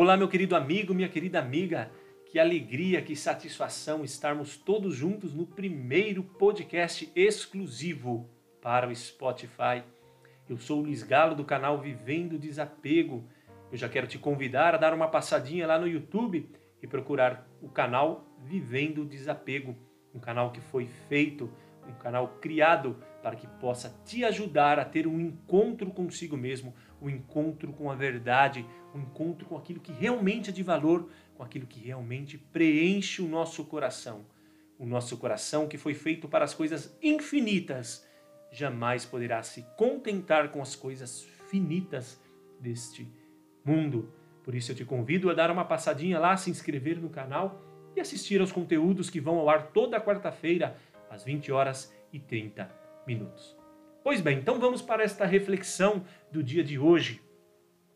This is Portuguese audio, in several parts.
Olá, meu querido amigo, minha querida amiga. Que alegria, que satisfação estarmos todos juntos no primeiro podcast exclusivo para o Spotify. Eu sou o Luiz Galo do canal Vivendo Desapego. Eu já quero te convidar a dar uma passadinha lá no YouTube e procurar o canal Vivendo Desapego, um canal que foi feito, um canal criado para que possa te ajudar a ter um encontro consigo mesmo, um encontro com a verdade, encontro com aquilo que realmente é de valor, com aquilo que realmente preenche o nosso coração. O nosso coração que foi feito para as coisas infinitas, jamais poderá se contentar com as coisas finitas deste mundo. Por isso eu te convido a dar uma passadinha lá, se inscrever no canal e assistir aos conteúdos que vão ao ar toda quarta-feira, às 20 horas e 30 minutos. Pois bem, então vamos para esta reflexão do dia de hoje.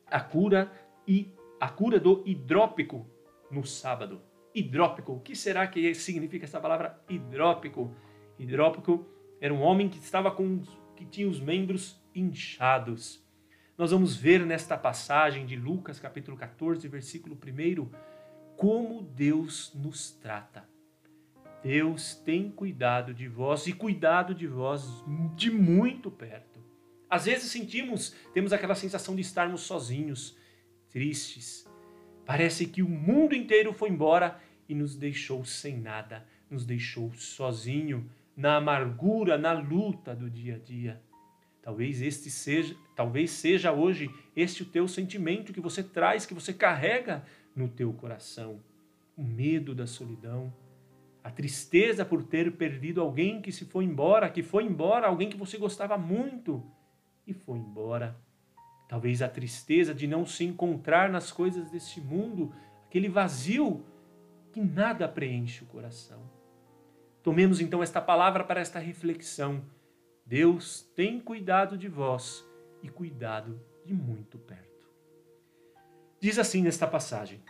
A cura e a cura do hidrópico no sábado. Hidrópico, o que será que significa essa palavra hidrópico? Hidrópico era um homem que estava com que tinha os membros inchados. Nós vamos ver nesta passagem de Lucas, capítulo 14, versículo 1, como Deus nos trata. Deus tem cuidado de vós e cuidado de vós de muito perto. Às vezes sentimos, temos aquela sensação de estarmos sozinhos, tristes. Parece que o mundo inteiro foi embora e nos deixou sem nada, nos deixou sozinho na amargura, na luta do dia a dia. Talvez este seja, talvez seja hoje este o teu sentimento que você traz, que você carrega no teu coração. O medo da solidão, a tristeza por ter perdido alguém que se foi embora, que foi embora, alguém que você gostava muito e foi embora. Talvez a tristeza de não se encontrar nas coisas deste mundo, aquele vazio que nada preenche o coração. Tomemos então esta palavra para esta reflexão. Deus tem cuidado de vós e cuidado de muito perto. Diz assim nesta passagem: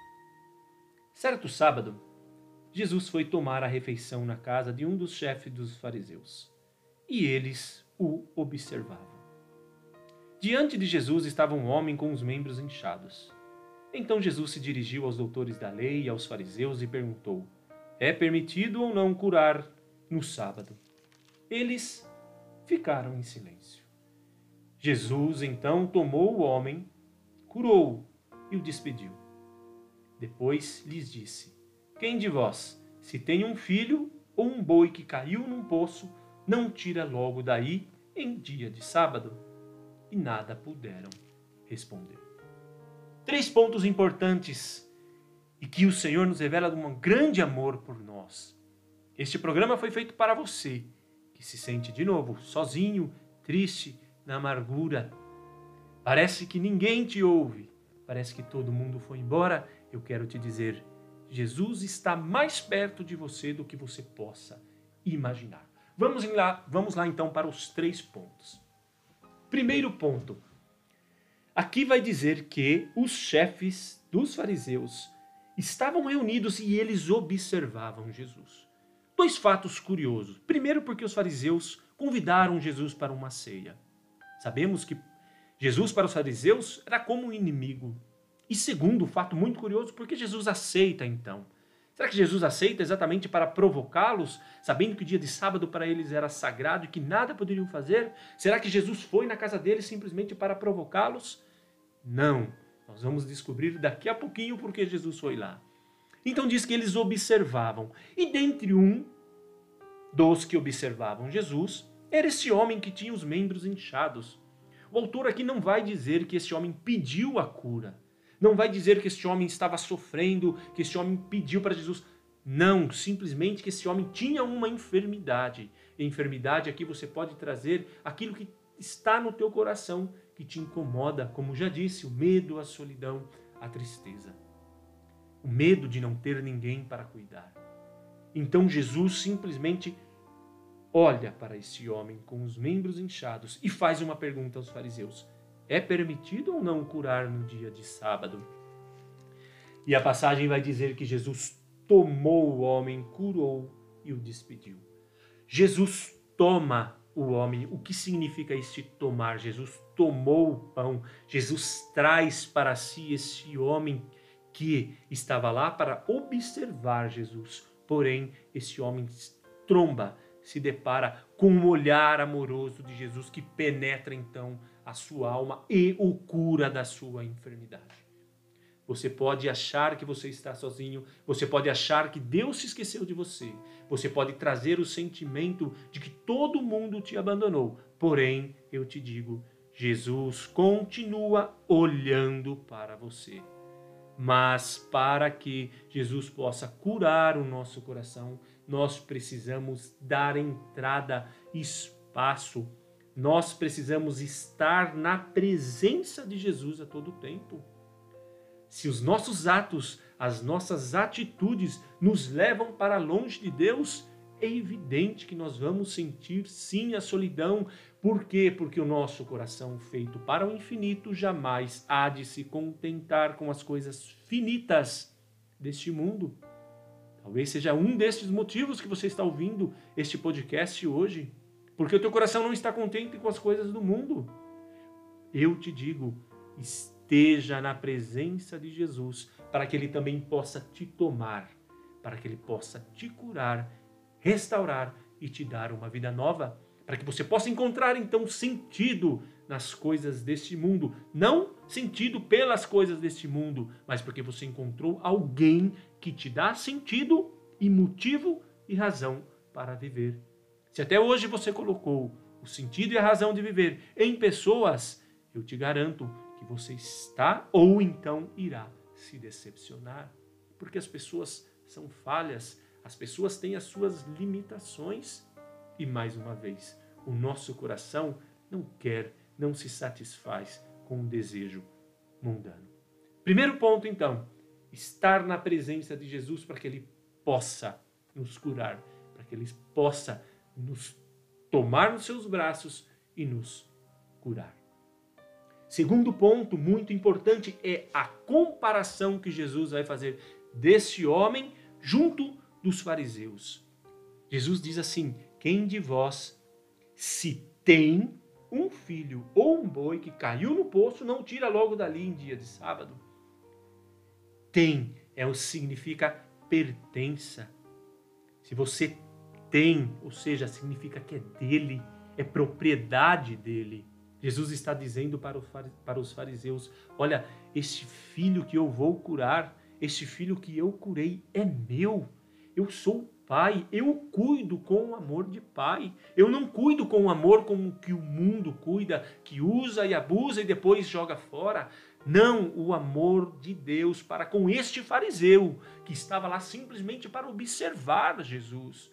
Certo sábado, Jesus foi tomar a refeição na casa de um dos chefes dos fariseus, e eles o observavam. Diante de Jesus estava um homem com os membros inchados. Então Jesus se dirigiu aos doutores da lei e aos fariseus e perguntou: É permitido ou não curar no sábado? Eles ficaram em silêncio. Jesus então tomou o homem, curou-o e o despediu. Depois lhes disse: quem de vós, se tem um filho ou um boi que caiu num poço, não tira logo daí em dia de sábado? E nada puderam responder. Três pontos importantes e que o Senhor nos revela de um grande amor por nós. Este programa foi feito para você que se sente de novo sozinho, triste, na amargura. Parece que ninguém te ouve, parece que todo mundo foi embora. Eu quero te dizer Jesus está mais perto de você do que você possa imaginar. Vamos lá, vamos lá então para os três pontos. Primeiro ponto. Aqui vai dizer que os chefes dos fariseus estavam reunidos e eles observavam Jesus. Dois fatos curiosos. Primeiro, porque os fariseus convidaram Jesus para uma ceia. Sabemos que Jesus para os fariseus era como um inimigo. E segundo, fato muito curioso, por que Jesus aceita então? Será que Jesus aceita exatamente para provocá-los, sabendo que o dia de sábado para eles era sagrado e que nada poderiam fazer? Será que Jesus foi na casa deles simplesmente para provocá-los? Não. Nós vamos descobrir daqui a pouquinho por que Jesus foi lá. Então diz que eles observavam. E dentre um dos que observavam Jesus, era esse homem que tinha os membros inchados. O autor aqui não vai dizer que esse homem pediu a cura. Não vai dizer que este homem estava sofrendo, que este homem pediu para Jesus. Não, simplesmente que esse homem tinha uma enfermidade. E enfermidade aqui você pode trazer aquilo que está no teu coração, que te incomoda, como já disse, o medo, a solidão, a tristeza. O medo de não ter ninguém para cuidar. Então Jesus simplesmente olha para esse homem com os membros inchados e faz uma pergunta aos fariseus: é permitido ou não curar no dia de sábado? E a passagem vai dizer que Jesus tomou o homem, curou e o despediu. Jesus toma o homem. O que significa este tomar? Jesus tomou o pão. Jesus traz para si esse homem que estava lá para observar Jesus. Porém, esse homem tromba, se depara com um olhar amoroso de Jesus que penetra então a sua alma e o cura da sua enfermidade. Você pode achar que você está sozinho, você pode achar que Deus se esqueceu de você, você pode trazer o sentimento de que todo mundo te abandonou. Porém, eu te digo, Jesus continua olhando para você. Mas para que Jesus possa curar o nosso coração, nós precisamos dar entrada, espaço. Nós precisamos estar na presença de Jesus a todo tempo. Se os nossos atos, as nossas atitudes nos levam para longe de Deus, é evidente que nós vamos sentir sim a solidão. Por quê? Porque o nosso coração, feito para o infinito, jamais há de se contentar com as coisas finitas deste mundo. Talvez seja um desses motivos que você está ouvindo este podcast hoje, porque o teu coração não está contente com as coisas do mundo. Eu te digo, esteja na presença de Jesus, para que ele também possa te tomar, para que ele possa te curar restaurar e te dar uma vida nova, para que você possa encontrar então sentido nas coisas deste mundo, não sentido pelas coisas deste mundo, mas porque você encontrou alguém que te dá sentido e motivo e razão para viver. Se até hoje você colocou o sentido e a razão de viver em pessoas, eu te garanto que você está ou então irá se decepcionar, porque as pessoas são falhas, as pessoas têm as suas limitações e, mais uma vez, o nosso coração não quer, não se satisfaz com um desejo mundano. Primeiro ponto, então, estar na presença de Jesus para que Ele possa nos curar, para que Ele possa nos tomar nos seus braços e nos curar. Segundo ponto muito importante é a comparação que Jesus vai fazer desse homem junto dos fariseus. Jesus diz assim: Quem de vós, se tem um filho ou um boi que caiu no poço, não tira logo dali em dia de sábado? Tem é o significa pertença. Se você tem, ou seja, significa que é dele, é propriedade dele. Jesus está dizendo para os fariseus: Olha, este filho que eu vou curar, este filho que eu curei é meu. Eu sou pai, eu cuido com o amor de pai. Eu não cuido com o amor como que o mundo cuida, que usa e abusa e depois joga fora. Não, o amor de Deus para com este fariseu que estava lá simplesmente para observar Jesus.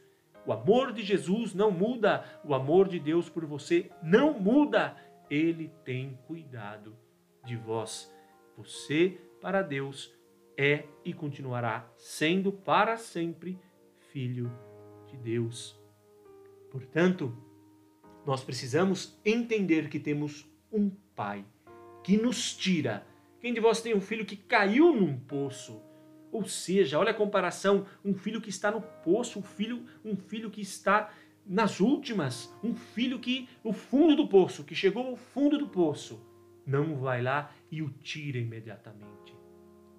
O amor de Jesus não muda, o amor de Deus por você não muda. Ele tem cuidado de vós. Você para Deus é e continuará sendo para sempre filho de Deus. Portanto, nós precisamos entender que temos um Pai que nos tira. Quem de vós tem um filho que caiu num poço? Ou seja, olha a comparação, um filho que está no poço, um filho, um filho que está nas últimas, um filho que no fundo do poço, que chegou ao fundo do poço, não vai lá e o tira imediatamente.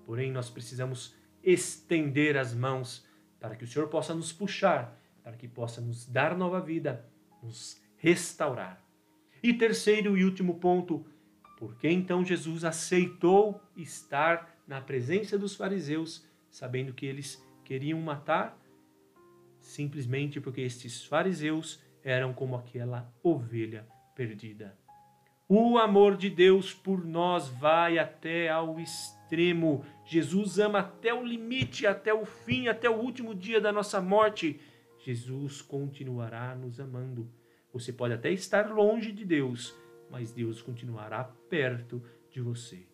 Porém, nós precisamos estender as mãos para que o Senhor possa nos puxar, para que possa nos dar nova vida, nos restaurar. E terceiro e último ponto, por que então Jesus aceitou estar na presença dos fariseus, sabendo que eles queriam matar? Simplesmente porque estes fariseus eram como aquela ovelha perdida. O amor de Deus por nós vai até ao extremo. Jesus ama até o limite, até o fim, até o último dia da nossa morte. Jesus continuará nos amando. Você pode até estar longe de Deus, mas Deus continuará perto de você.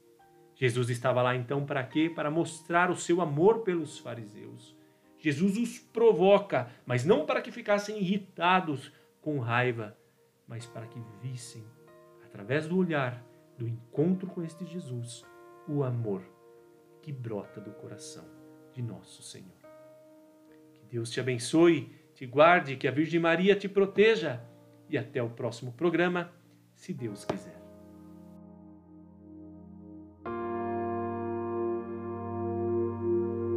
Jesus estava lá então para quê? Para mostrar o seu amor pelos fariseus. Jesus os provoca, mas não para que ficassem irritados com raiva, mas para que vissem através do olhar, do encontro com este Jesus, o amor que brota do coração de nosso Senhor. Que Deus te abençoe, te guarde, que a Virgem Maria te proteja e até o próximo programa, se Deus quiser.